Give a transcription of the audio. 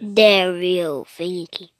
They're real finicky.